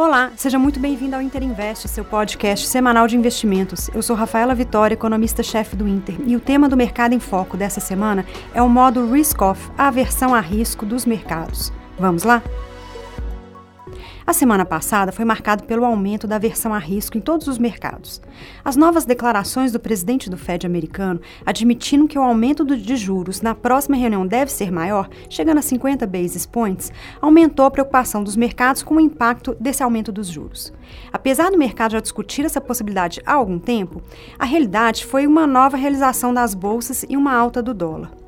Olá, seja muito bem-vindo ao Inter Invest, seu podcast semanal de investimentos. Eu sou Rafaela Vitória, economista-chefe do Inter, e o tema do Mercado em Foco dessa semana é o modo Risk-Off, a aversão a risco dos mercados. Vamos lá? A semana passada foi marcada pelo aumento da aversão a risco em todos os mercados. As novas declarações do presidente do Fed americano, admitindo que o aumento de juros na próxima reunião deve ser maior, chegando a 50 basis points, aumentou a preocupação dos mercados com o impacto desse aumento dos juros. Apesar do mercado já discutir essa possibilidade há algum tempo, a realidade foi uma nova realização das bolsas e uma alta do dólar.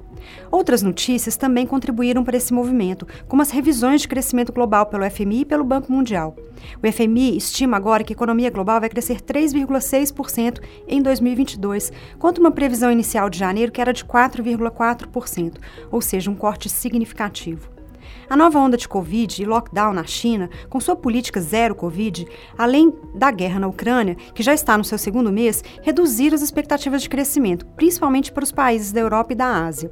Outras notícias também contribuíram para esse movimento, como as revisões de crescimento global pelo FMI e pelo Banco Mundial. O FMI estima agora que a economia global vai crescer 3,6% em 2022, contra uma previsão inicial de janeiro que era de 4,4%, ou seja, um corte significativo. A nova onda de Covid e lockdown na China, com sua política zero Covid, além da guerra na Ucrânia, que já está no seu segundo mês, reduziram as expectativas de crescimento, principalmente para os países da Europa e da Ásia.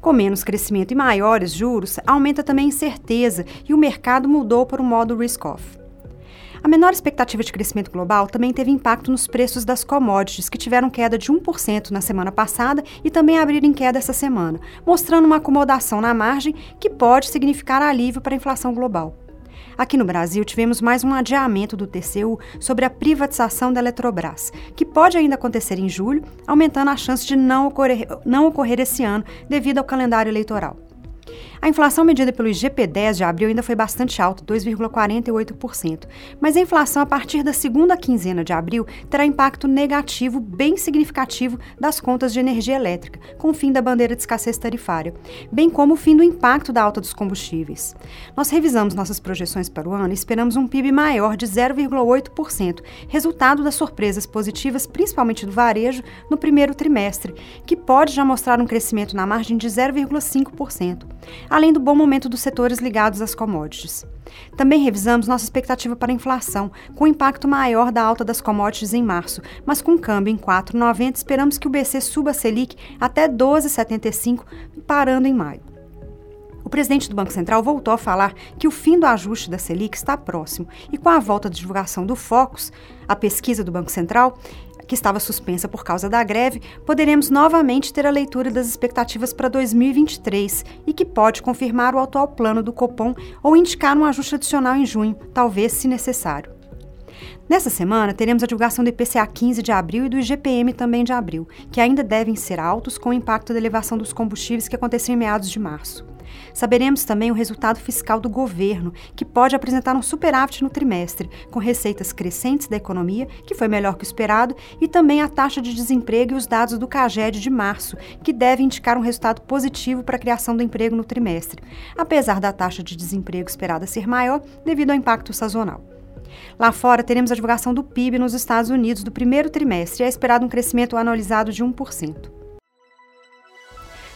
Com menos crescimento e maiores juros, aumenta também a incerteza e o mercado mudou para o modo risk-off. A menor expectativa de crescimento global também teve impacto nos preços das commodities, que tiveram queda de 1% na semana passada e também abriram em queda essa semana, mostrando uma acomodação na margem que pode significar alívio para a inflação global. Aqui no Brasil, tivemos mais um adiamento do TCU sobre a privatização da Eletrobras, que pode ainda acontecer em julho, aumentando a chance de não ocorrer, não ocorrer esse ano devido ao calendário eleitoral. A inflação medida pelo IGP-10 de abril ainda foi bastante alta, 2,48%, mas a inflação a partir da segunda quinzena de abril terá impacto negativo bem significativo das contas de energia elétrica, com o fim da bandeira de escassez tarifária, bem como o fim do impacto da alta dos combustíveis. Nós revisamos nossas projeções para o ano e esperamos um PIB maior de 0,8%, resultado das surpresas positivas, principalmente do varejo, no primeiro trimestre, que pode já mostrar um crescimento na margem de 0,5% além do bom momento dos setores ligados às commodities. Também revisamos nossa expectativa para a inflação, com impacto maior da alta das commodities em março, mas com câmbio em 4,90, esperamos que o BC suba a Selic até 12,75, parando em maio. Presidente do Banco Central voltou a falar que o fim do ajuste da Selic está próximo e, com a volta da divulgação do Focus, a pesquisa do Banco Central, que estava suspensa por causa da greve, poderemos novamente ter a leitura das expectativas para 2023 e que pode confirmar o atual plano do Copom ou indicar um ajuste adicional em junho, talvez se necessário. Nessa semana, teremos a divulgação do IPCA 15 de abril e do IGPM também de abril, que ainda devem ser altos com o impacto da elevação dos combustíveis que aconteceu em meados de março. Saberemos também o resultado fiscal do governo, que pode apresentar um superávit no trimestre, com receitas crescentes da economia, que foi melhor que o esperado, e também a taxa de desemprego e os dados do CAGED de março, que devem indicar um resultado positivo para a criação do emprego no trimestre, apesar da taxa de desemprego esperada ser maior devido ao impacto sazonal. Lá fora, teremos a divulgação do PIB nos Estados Unidos do primeiro trimestre e é esperado um crescimento anualizado de 1%.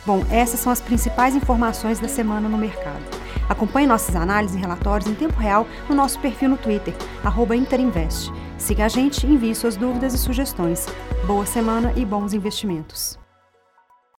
Bom, essas são as principais informações da semana no mercado. Acompanhe nossas análises e relatórios em tempo real no nosso perfil no Twitter, Interinvest. Siga a gente envie suas dúvidas e sugestões. Boa semana e bons investimentos.